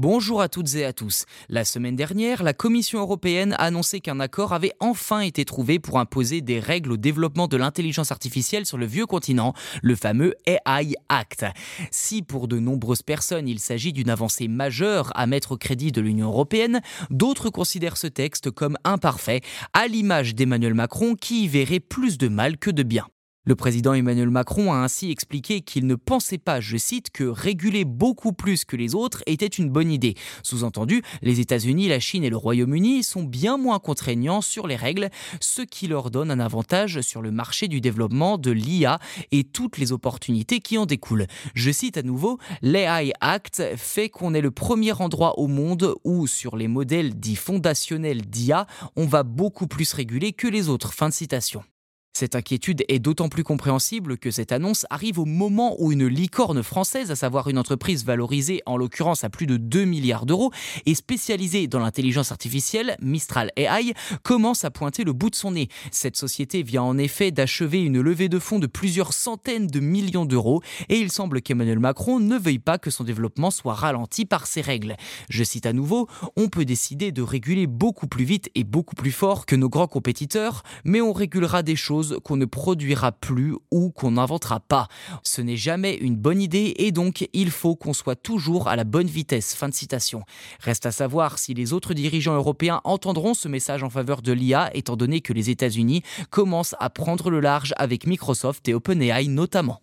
Bonjour à toutes et à tous. La semaine dernière, la Commission européenne a annoncé qu'un accord avait enfin été trouvé pour imposer des règles au développement de l'intelligence artificielle sur le vieux continent, le fameux AI Act. Si pour de nombreuses personnes il s'agit d'une avancée majeure à mettre au crédit de l'Union européenne, d'autres considèrent ce texte comme imparfait, à l'image d'Emmanuel Macron qui y verrait plus de mal que de bien. Le président Emmanuel Macron a ainsi expliqué qu'il ne pensait pas, je cite, que réguler beaucoup plus que les autres était une bonne idée. Sous-entendu, les États-Unis, la Chine et le Royaume-Uni sont bien moins contraignants sur les règles, ce qui leur donne un avantage sur le marché du développement de l'IA et toutes les opportunités qui en découlent. Je cite à nouveau, l'AI Act fait qu'on est le premier endroit au monde où, sur les modèles dits fondationnels d'IA, on va beaucoup plus réguler que les autres. Fin de citation. Cette inquiétude est d'autant plus compréhensible que cette annonce arrive au moment où une licorne française, à savoir une entreprise valorisée en l'occurrence à plus de 2 milliards d'euros et spécialisée dans l'intelligence artificielle, Mistral AI, commence à pointer le bout de son nez. Cette société vient en effet d'achever une levée de fonds de plusieurs centaines de millions d'euros et il semble qu'Emmanuel Macron ne veuille pas que son développement soit ralenti par ces règles. Je cite à nouveau, on peut décider de réguler beaucoup plus vite et beaucoup plus fort que nos grands compétiteurs, mais on régulera des choses qu'on ne produira plus ou qu'on n'inventera pas. Ce n'est jamais une bonne idée et donc il faut qu'on soit toujours à la bonne vitesse. Fin de citation. Reste à savoir si les autres dirigeants européens entendront ce message en faveur de l'IA étant donné que les États-Unis commencent à prendre le large avec Microsoft et OpenAI notamment.